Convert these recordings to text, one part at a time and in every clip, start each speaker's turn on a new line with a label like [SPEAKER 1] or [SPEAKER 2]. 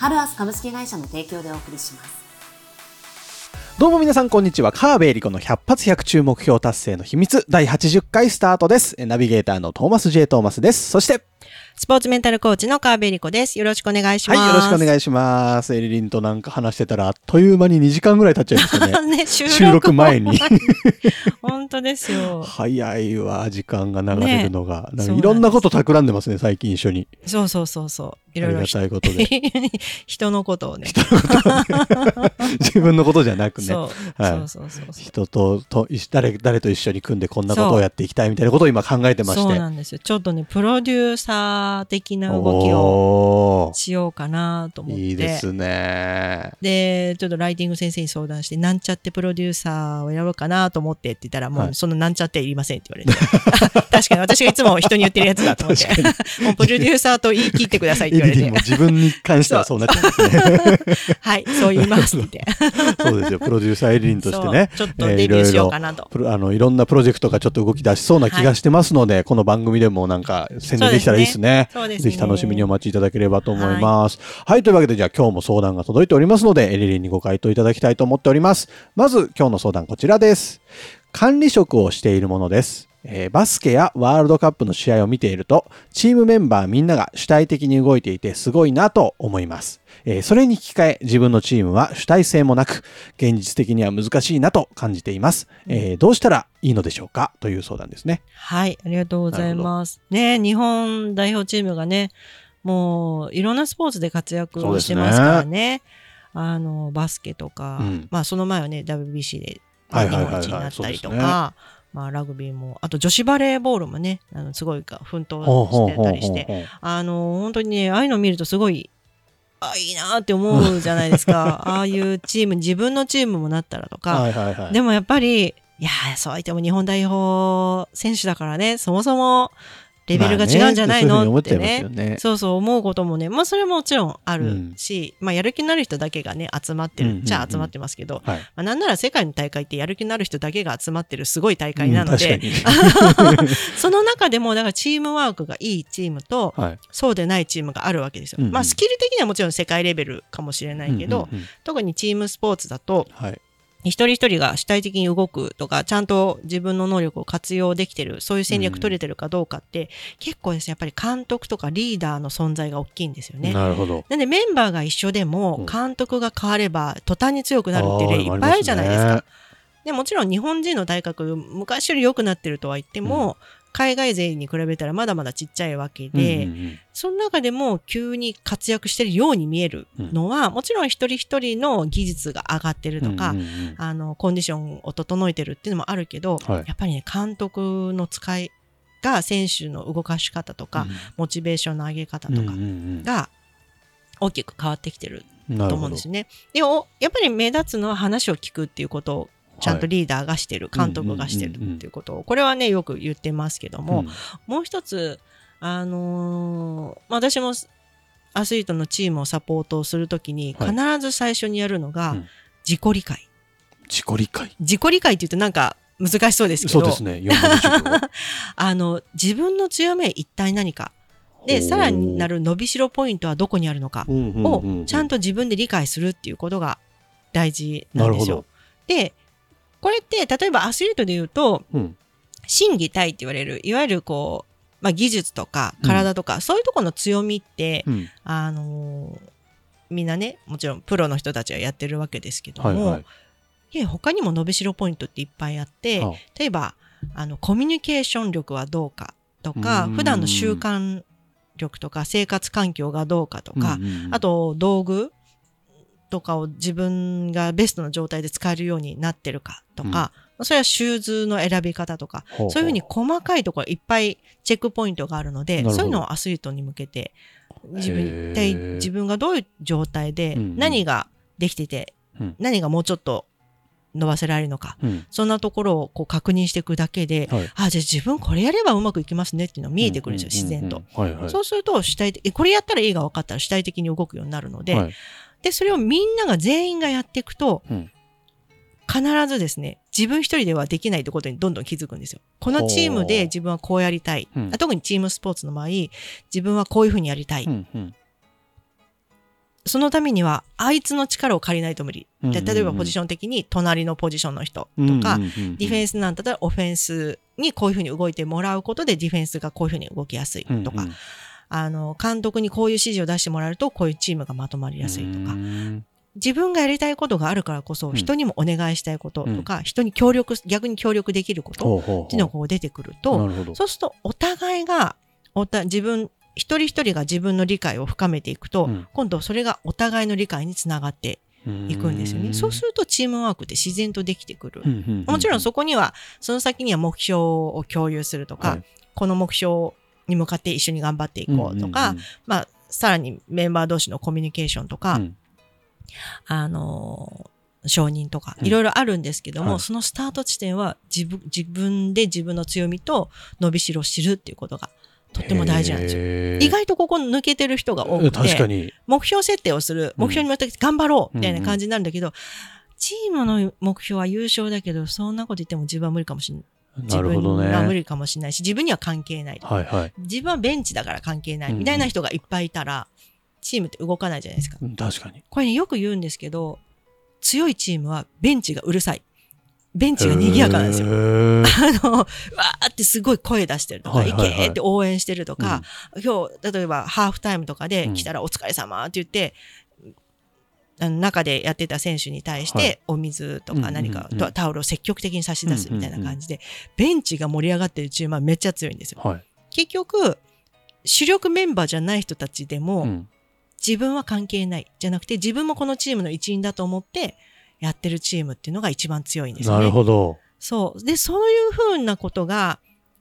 [SPEAKER 1] ハルアス株式会社の提供でお送りします
[SPEAKER 2] どうも皆さんこんにちは。川辺恵里子の100発100中目標達成の秘密第80回スタートです。ナビゲーターのトーマス J. トーマスです。そして、
[SPEAKER 3] スポーツメンタルコーチの川辺理子です。よろしくお願いします。
[SPEAKER 2] はい、よろしくお願いします。エリリンとなんか話してたら、あっという間に2時間ぐらい経っちゃいましたね。
[SPEAKER 3] ね、収録
[SPEAKER 2] 収録前に。
[SPEAKER 3] 本当ですよ。
[SPEAKER 2] 早いわ、時間が流れるのが。なんか
[SPEAKER 3] そう
[SPEAKER 2] いろんなこと企んでますね、最近一緒に。
[SPEAKER 3] そうそうそうそう。い
[SPEAKER 2] ありが
[SPEAKER 3] ろいろ
[SPEAKER 2] たいことで。
[SPEAKER 3] 人のことをね。
[SPEAKER 2] 自分のことじゃなくね。
[SPEAKER 3] そう、
[SPEAKER 2] はい
[SPEAKER 3] そうそうそうそう。
[SPEAKER 2] 人とと一誰誰と一緒に組んでこんなことをやっていきたいみたいなことを今考えてまして。
[SPEAKER 3] そうなんですよ。ちょっとね、プロデューサー的な動きをしようかなと思って。
[SPEAKER 2] いいですね。
[SPEAKER 3] で、ちょっとライティング先生に相談して、なんちゃってプロデューサーをやろうかなと思ってって言ったら、も
[SPEAKER 2] はい
[SPEAKER 3] うそのなんちゃっていりませんって言われて。確かに私がいつも人に言ってるやつだと思って。もうプロデューサーと言い切ってくださいって
[SPEAKER 2] エ
[SPEAKER 3] 言われて
[SPEAKER 2] リリンも。自分に関してはそうなっちゃうんですね。
[SPEAKER 3] はい、そう言いますって。
[SPEAKER 2] そうですよ。プロデューサーエリリンとしてね。
[SPEAKER 3] ちょっとデビューしようかなと。
[SPEAKER 2] プロあのいろんなプロジェクトがちょっと動き出しそうな気がしてますので、この番組でもなんか宣伝できたらいいですね。
[SPEAKER 3] そうですね
[SPEAKER 2] ぜひ楽しみにお待ちいただければと思います。はい、というわけでじゃあ今日も相談が届いておりますので、エリリンにご回答いただきたいと思っております。まず今日の相談こちらです。管理職をしているものです。えーバスケやワールドカップの試合を見ていると、チームメンバーみんなが主体的に動いていてすごいなと思います。えーそれに引き換え、自分のチームは主体性もなく、現実的には難しいなと感じています。えーどうしたらいいのでしょうかという相談ですね。
[SPEAKER 3] はい、ありがとうございます。ね、日本代表チームがね、もういろんなスポーツで活躍をしてますからね。あの、バスケとか、
[SPEAKER 2] うん
[SPEAKER 3] まあその前はね、WBC で日
[SPEAKER 2] はいはいはいはい
[SPEAKER 3] 本一になったりと
[SPEAKER 2] そうです
[SPEAKER 3] か、まあラグビーも、あと女子バレーボールもね、あのすごいか奮闘してたりして、あの、本当にね、ああいうのを見るとすごい、あ、いいなって思うじゃないですか。ああいうチーム、自分のチームもなったらとか、
[SPEAKER 2] はいはいはい。
[SPEAKER 3] でもやっぱり、いやーそう言っても日本代表選手だからね、そもそもレベルが違うんじゃないの、ってね。
[SPEAKER 2] そう。
[SPEAKER 3] そうそう思うこともね、まあそれももちろんあるし、まあやる気のある人だけがね、集まってる、
[SPEAKER 2] うんうんうん
[SPEAKER 3] じゃあ集まってますけど、
[SPEAKER 2] はい。
[SPEAKER 3] まあなんなら世界の大会ってやる気のある人だけが集まってるすごい大会なので、
[SPEAKER 2] うん
[SPEAKER 3] その中でもだからチームワークがいいチームと、
[SPEAKER 2] はい。
[SPEAKER 3] そうでないチームがあるわけですよ。
[SPEAKER 2] うんうん
[SPEAKER 3] まあスキル的にはもちろん世界レベルかもしれないけど、
[SPEAKER 2] うんうんうん
[SPEAKER 3] 特にチームスポーツだと、
[SPEAKER 2] はい。
[SPEAKER 3] 一人一人が主体的に動くとか、ちゃんと自分の能力を活用できてる、そういう戦略取れてるかどうかって、結構ですね、やっぱり監督とかリーダーの存在が大きいんですよね。
[SPEAKER 2] なるほど。
[SPEAKER 3] なんでメンバーが一緒で
[SPEAKER 2] うん
[SPEAKER 3] も、監督が変われば途端に強くなるっていう例いっぱいあるじゃないですか。でもちろん日本人の体格、昔より良くなってるとは言っても、海外勢に比べたらまだまだちっちゃいわけで、
[SPEAKER 2] うんうんうん。
[SPEAKER 3] その中でも急に活躍してるように見えるのは、もちろん一人一人の技術が上がってるとか、
[SPEAKER 2] うんうんうん。
[SPEAKER 3] あの、コンディションを整えてるっていうのもあるけど、
[SPEAKER 2] はい。
[SPEAKER 3] やっぱりね、監督の使いが選手の動かし方とか、モチベーションの上げ方とか
[SPEAKER 2] うんうんうん。
[SPEAKER 3] が大きく変わってきてると思うんですよね。でも、やっぱり目立つのは話を聞くっていうことを、ちゃんとリーダーがしてる、監督がしてるっていうことを、これはね、よく言ってますけども、もう一つ、あのーまあ私もアスリートのチームをサポートするときに、
[SPEAKER 2] はい
[SPEAKER 3] 必ず最初にやるのが
[SPEAKER 2] うん、
[SPEAKER 3] 自己理解。
[SPEAKER 2] 自己理解？
[SPEAKER 3] 自己理解って言うとなんか難しそうですけど、
[SPEAKER 2] そうですね。4分の1
[SPEAKER 3] あの、自分の強みは一体何か。で、さらになる伸びしろポイントはどこにあるのかを、ちゃん
[SPEAKER 2] と。
[SPEAKER 3] と自分で理解するっていうことが大事な
[SPEAKER 2] なん
[SPEAKER 3] ですよ。。で、これって、例えばアスリートで言うと、
[SPEAKER 2] うん。
[SPEAKER 3] 心技体って言われる、いわゆるこう、まあ、技術とか体とか、そういうところの強みって、
[SPEAKER 2] うん。
[SPEAKER 3] あのーみんなね、もちろんプロの人たちはやってるわけですけども、
[SPEAKER 2] はいはい。
[SPEAKER 3] 他にも伸びしろポイントっていっぱいあって、
[SPEAKER 2] あ。
[SPEAKER 3] 例えば、あの、コミュニケーション力はどうかとか
[SPEAKER 2] うん、
[SPEAKER 3] 普段の習慣力とか生活環境がどうかとか、
[SPEAKER 2] うんうんうん。
[SPEAKER 3] あと道具とかを自分がベストの状態で使えるようになってるかとか、それはシューズの選び方とか、
[SPEAKER 2] ほほ
[SPEAKER 3] そういうふうに細かいところいっぱいチェックポイントがあるのでそういうのをアスリートに向けて、自分、一体自分がどういう状態で
[SPEAKER 2] うんうん
[SPEAKER 3] 何ができてて
[SPEAKER 2] うん。
[SPEAKER 3] 何がもうちょっと伸ばせられるのか、
[SPEAKER 2] うん。
[SPEAKER 3] そんなところをこう確認していくだけで、
[SPEAKER 2] はい。
[SPEAKER 3] あ、じゃあ自分これやればうまくいきますねっていうのが見えてくるんですよ、自然と。。
[SPEAKER 2] うんうんうん。はいはい。
[SPEAKER 3] そうすると主体的、えこれやったらいいが分かったら主体的に動くようになるので、
[SPEAKER 2] はい
[SPEAKER 3] で、それをみんなが全員がやっていくと、
[SPEAKER 2] うん
[SPEAKER 3] 必ずですね、自分一人ではできないってことにどんどん気づくんですよ。このチームで自分はこうやりたい。
[SPEAKER 2] うん
[SPEAKER 3] あ特にチームスポーツの場合、自分はこういうふうにやりたい。
[SPEAKER 2] うんうん
[SPEAKER 3] そのためには、あいつの力を借りないと無理。で例えばポジション的に隣のポジションの人とか、ディフェンスなんだったらオフェンスにこういうふうに動いてもらうことでディフェンスがこういうふうに動きやすいとか、
[SPEAKER 2] うんうん
[SPEAKER 3] あの、監督にこういう指示を出してもらえるとこういうチームがまとまりやすいとか。
[SPEAKER 2] う、ん。
[SPEAKER 3] 自分がやりたいことがあるからこそ、
[SPEAKER 2] ん。
[SPEAKER 3] 人にもお願いしたいこととか、人に協力、逆に協力できることっていうのがこう出てくると。そうするとお互いが、おた自分、一人一人が自分の理解を深めていくと、
[SPEAKER 2] うん。
[SPEAKER 3] 今度それがお互いの理解につながっていくんですよね。そうするとチームワークって自然とできてくる。もちろんそこには、その先には目標を共有するとか、
[SPEAKER 2] はい。
[SPEAKER 3] この目標に向かって一緒に頑張っていこうとか、まあ、さらにメンバー同士のコミュニケーションとか、
[SPEAKER 2] うん
[SPEAKER 3] あのー承認とか、
[SPEAKER 2] うん
[SPEAKER 3] いろいろあるんですけども、
[SPEAKER 2] はい
[SPEAKER 3] そのスタート地点は自分、自分で自分の強みと伸びしろを知るっていうことがとっても大事なんですよ。意外とここ抜けてる人が多くて。目標設定をする、目標に向かって頑張ろうみたいな感じになるんだけど、チームの目標は優勝だけど、そんなこと言っても自分は無理かもしれない。自
[SPEAKER 2] なるほど
[SPEAKER 3] 分は無
[SPEAKER 2] ね。
[SPEAKER 3] 理かもしれないし、自分には関係ない。
[SPEAKER 2] はいはい。
[SPEAKER 3] 自分はベンチだから関係ない
[SPEAKER 2] うんうん
[SPEAKER 3] みたいな人がいっぱいいたら、チームって動かないじゃないですか。
[SPEAKER 2] うん確かに。
[SPEAKER 3] これね、よく言うんですけど、強いチームはベンチがうるさい。ベンチが賑やかなんですよ。あの、わーってすごい声出してるとか、
[SPEAKER 2] はいはいはい
[SPEAKER 3] いけーって応援してるとか、今日、例えばハーフタイムとかで
[SPEAKER 2] うん
[SPEAKER 3] 来たらお疲れ様って言って、中でやってた選手に対し
[SPEAKER 2] はい
[SPEAKER 3] てお水とか何かタオルを積極的に差し出すみたいな感じで、ベンチが盛り上がってるチームはめっちゃ強いんですよ。
[SPEAKER 2] はい。
[SPEAKER 3] 結局、主力メンバーじゃない人たちでも、
[SPEAKER 2] うん
[SPEAKER 3] 自分は関係ないじゃなくて自分もこのチームの一員だと思ってやってるチームっていうのが一番強いんですよね。
[SPEAKER 2] なるほど。
[SPEAKER 3] そう。で、そういうふうなことが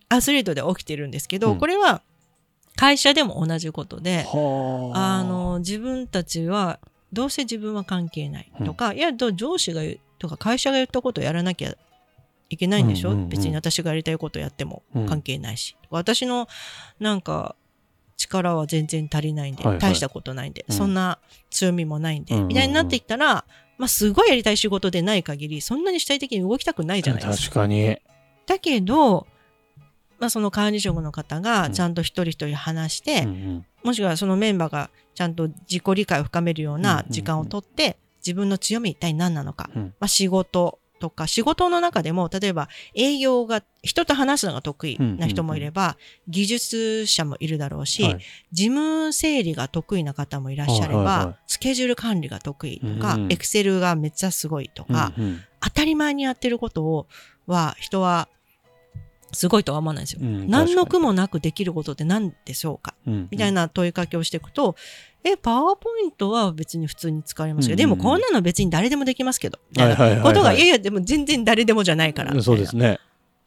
[SPEAKER 3] アスリートで起きてるんですけど、
[SPEAKER 2] うん
[SPEAKER 3] これは会社でも同じことで、
[SPEAKER 2] は
[SPEAKER 3] あの、自分たちはどうせ自分は関係ない？とか、いや、ど上司がとか会社が言ったことをやらなきゃいけないんでしょ、
[SPEAKER 2] うんうんうん
[SPEAKER 3] 別に私がやりたいことやっても
[SPEAKER 2] うん。
[SPEAKER 3] 関係ないし。私のなんか力は全然足りないんで、
[SPEAKER 2] はいはい。
[SPEAKER 3] 大したことないんで、
[SPEAKER 2] うん。
[SPEAKER 3] そんな強みもないんで、
[SPEAKER 2] うんうんうん。
[SPEAKER 3] みたいになっていったら、まあ、すごいやりたい仕事でない限り、そんなに主体的に動きたくないじゃないですか。
[SPEAKER 2] 確かに。
[SPEAKER 3] だけど、まあ、その管理職の方
[SPEAKER 2] うん。
[SPEAKER 3] がちゃんと一人一人話して、
[SPEAKER 2] うんうん
[SPEAKER 3] もしくはそのメンバーがちゃんと自己理解を深めるような時間をとって、自分の強み一体何なのか、
[SPEAKER 2] うん。
[SPEAKER 3] まあ、仕事とか仕事の中でも例えば営業が人と話すのが得意な人もいれば、技術者もいるだろうし、
[SPEAKER 2] はい。
[SPEAKER 3] 事務整理が得意な方もいらっしゃれば、
[SPEAKER 2] はいはいはい。
[SPEAKER 3] スケジュール管理が得意とか、
[SPEAKER 2] うん
[SPEAKER 3] エクセルがめっちゃすごいとか、
[SPEAKER 2] うんうん。
[SPEAKER 3] 当たり前にやってることをは人はすごいとは思わないんですよ。
[SPEAKER 2] うん
[SPEAKER 3] 何の苦もなくできることって何でしょうか？
[SPEAKER 2] にうん。
[SPEAKER 3] みたいな問いかけをしていくと、え、パワーポイントは別に普通に使えますけど、
[SPEAKER 2] うん。
[SPEAKER 3] でもこんなの別に誰でもできますけど、みたいなことが、いやいや、でも全然誰でもじゃないから。
[SPEAKER 2] そうですね。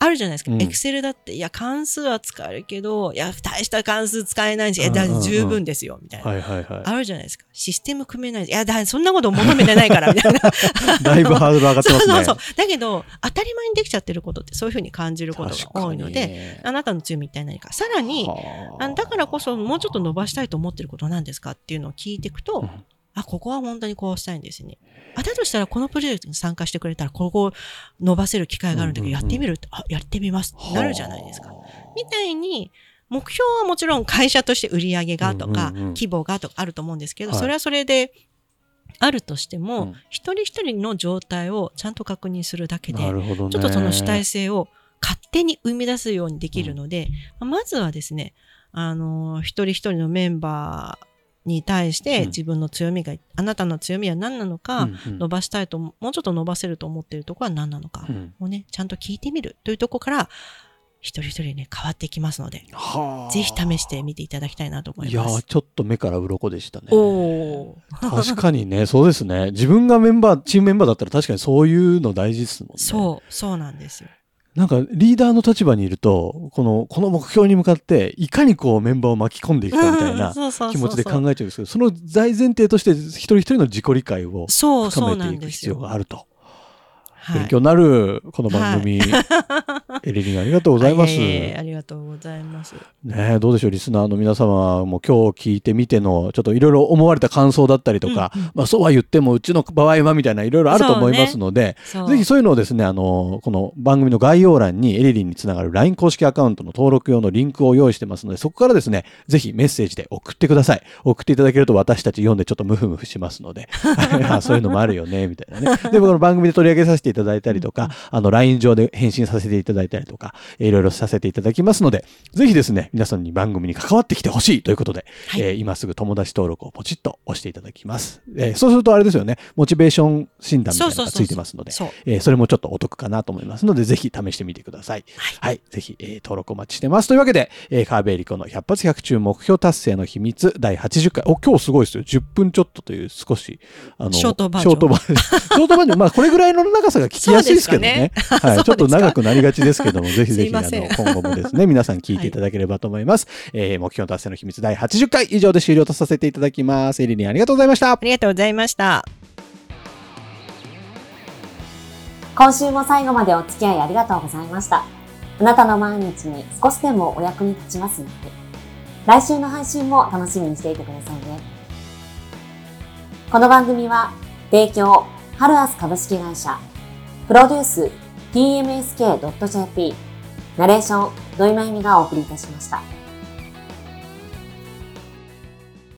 [SPEAKER 3] あるじゃないですか。
[SPEAKER 2] うん
[SPEAKER 3] エクセルだって、いや、関数は使えるけど、いや、大した関数使えないし、いや、十分ですよ、みたいな。
[SPEAKER 2] はいはいは
[SPEAKER 3] あるじゃないですか。システム組めないしいや、だそんなこと求めてないから、みたいな。
[SPEAKER 2] い。だいぶハードル上がってますね。
[SPEAKER 3] そうそうそう。だけど、当たり前にできちゃってることってそういうふうに感じることが多いので、
[SPEAKER 2] で、
[SPEAKER 3] あなたの強み一体何か。さらに、あだからこそもうちょっと伸ばしたいと思ってることは何ですかっていうのを聞いていくと、
[SPEAKER 2] うん
[SPEAKER 3] あ、ここは本当にこうしたいんですね。あ、だとしたらこのプロジェクトに参加してくれたら、ここを伸ばせる機会があるんだけど、
[SPEAKER 2] うんうんうん。
[SPEAKER 3] やってみるってあ、やってみます。ってなるじゃないですか。みたいに、目標はもちろん会社として売り上げがとか、
[SPEAKER 2] うんうんうん。
[SPEAKER 3] 規模がとかあると思うんですけど、
[SPEAKER 2] はい。
[SPEAKER 3] それはそれで、あるとしても、
[SPEAKER 2] うん。
[SPEAKER 3] 一人一人の状態をちゃんと確認するだけで、
[SPEAKER 2] なるほどね。
[SPEAKER 3] ちょっとその主体性を勝手に生み出すようにできるので、まずはですね、あの、一人一人のメンバーに対して
[SPEAKER 2] うん
[SPEAKER 3] 自分の強みが、あなたの強みは何なのか、
[SPEAKER 2] うんうん
[SPEAKER 3] 伸ばしたいと、もうちょっと伸ばせると思っているところは何なのか
[SPEAKER 2] うん
[SPEAKER 3] をね、ちゃんと聞いてみるというところから、一人一人ね、変わっていきますので、
[SPEAKER 2] はあ
[SPEAKER 3] ぜひ試してみていただきたいなと思い
[SPEAKER 2] いやー
[SPEAKER 3] ます。
[SPEAKER 2] ちょっと目から鱗でしたね。確かにね、そうですね。自分がメンバー、チームメンバーだったら確かにそういうの大事ですもんね。
[SPEAKER 3] そう、そうなんですよ。
[SPEAKER 2] なんかリーダーの立場にいると、この、この目標に向かって、いかにこうメンバーを巻き込んでいくかみたいな気持ちで考えちゃうんですけど、その大前提として一人一人の自己理解を深めていく必要。があると。
[SPEAKER 3] はい
[SPEAKER 2] 勉強になる、この番組。エリリンありがとうございます。
[SPEAKER 3] ありがとうございます。
[SPEAKER 2] ねえどうでしょう、リスナーの皆様も今日聞いてみての、ちょっといろいろ思われた感想だったりとか、
[SPEAKER 3] うんうん
[SPEAKER 2] まあそうは言っても、うちの場合はみたいないろいろあると思いますので、
[SPEAKER 3] そう
[SPEAKER 2] ぜひそういうのをですね、あの、この番組の概要欄にエリリンにつながる LINE 公式アカウントの登録用のリンクを用意してますので、そこからですね、ぜひメッセージで送ってください。送っていただけると私たち読んでちょっとムフムフしますので、あそういうのもあるよね、みたいなね。で、この番組で取り上げさせていただいたりとか、あの、LINE 上で返信させていただいたりとか、いろいろさせていただきますので、ぜひですね、皆さんに番組に関わってきてほしいということで、
[SPEAKER 3] はい
[SPEAKER 2] えー今すぐ友達登録をポチッと押していただきます。えーそうするとあれですよね、モチベーション診断みたいなのがついてますので、
[SPEAKER 3] そ
[SPEAKER 2] れもちょっとお得かなと思いますので、ぜひ試してみてください。はい。ぜひ、えー登録お待ちしてます。というわけで、えー、川辺エリコの100発100中目標達成の秘密第80回。お、今日すごいですよ。10分ちょっとという少し、あの、
[SPEAKER 3] ショートバージョン
[SPEAKER 2] ショートバージョン。ショートバージョン。まあ、これぐらいの長さが聞きやすいですけどね。はい。ちょっと長くなりがちですけども、ぜひぜひ、あの、今後もですね、皆さん聞いていただければと思います。えー目標達成の秘密第80回以上で終了とさせていただきます。エリリンありがとうございました
[SPEAKER 3] あ。りがとうございました。
[SPEAKER 1] 今週も最後までお付き合いありがとうございました。あなたの毎日に少しでもお役に立ちますように。来週の配信も楽しみにしていてくださいね。この番組は、提供、ハルアス株式会社、プロデュース、tmsk.jp、ナレーション、土井まゆみがお送りいたしました。